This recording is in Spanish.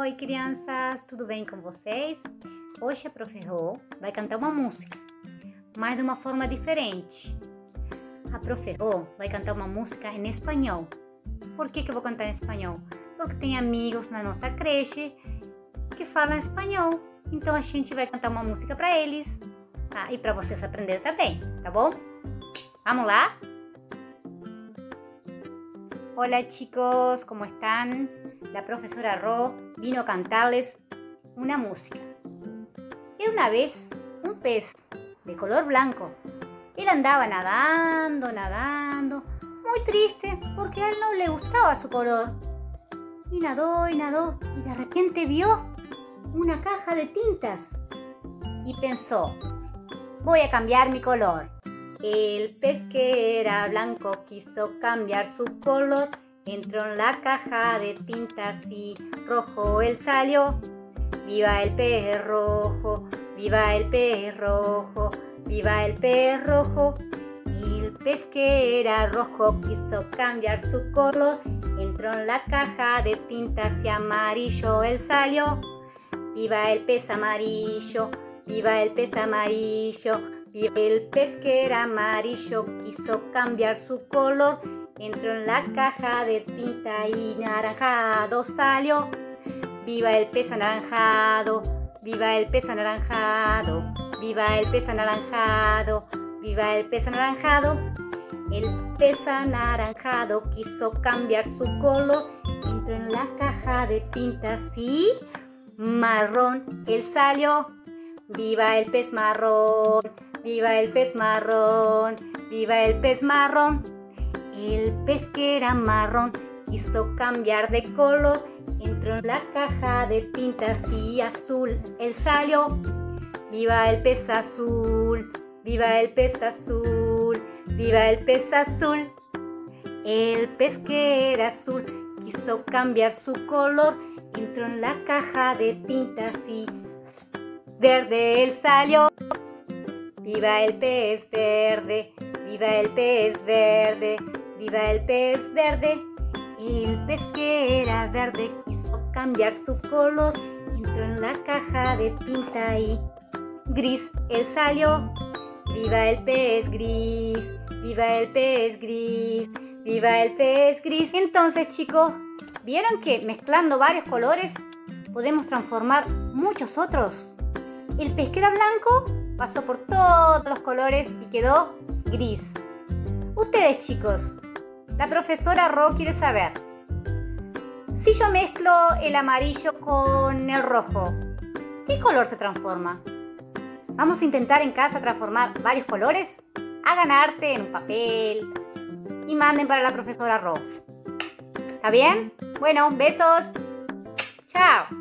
Oi, crianças, tudo bem com vocês? Hoje a Prof. Rô vai cantar uma música, mas de uma forma diferente. A Prof. Rô vai cantar uma música em espanhol. Por que, que eu vou cantar em espanhol? Porque tem amigos na nossa creche que falam espanhol. Então a gente vai cantar uma música para eles tá? e para vocês aprenderem também, tá bom? Vamos lá? Hola chicos, ¿cómo están? La profesora Ro vino a cantarles una música. Era una vez un pez de color blanco. Él andaba nadando, nadando, muy triste porque a él no le gustaba su color. Y nadó y nadó y de repente vio una caja de tintas y pensó, voy a cambiar mi color. El pez que era blanco quiso cambiar su color, entró en la caja de tintas y rojo él salió. Viva el pez rojo, viva el pez rojo, viva el pez rojo. El pez que era rojo quiso cambiar su color, entró en la caja de tintas y amarillo él salió. Viva el pez amarillo, viva el pez amarillo. El pez que era amarillo quiso cambiar su color, entró en la caja de tinta y naranjado salió. Viva el pez anaranjado, viva el pez anaranjado, viva el pez anaranjado, viva el pez anaranjado. El pez anaranjado quiso cambiar su color, entró en la caja de tintas y marrón, él salió. Viva el pez marrón, Viva el pez marrón, viva el pez marrón. El pez que era marrón quiso cambiar de color, entró en la caja de tintas y azul, él salió. Viva el pez azul, viva el pez azul, viva el pez azul. El pez que era azul quiso cambiar su color, entró en la caja de tintas y verde él salió. Viva el pez verde, viva el pez verde, viva el pez verde. El pez que era verde quiso cambiar su color, entró en la caja de tinta y gris, él salió. Viva el pez gris, viva el pez gris, viva el pez gris. Entonces chicos, ¿vieron que mezclando varios colores podemos transformar muchos otros? El pez que era blanco pasó por todos los colores y quedó gris. Ustedes chicos, la profesora Ro quiere saber, si yo mezclo el amarillo con el rojo, ¿qué color se transforma? Vamos a intentar en casa transformar varios colores. Hagan arte en un papel y manden para la profesora Ro. ¿Está bien? Bueno, besos. Chao.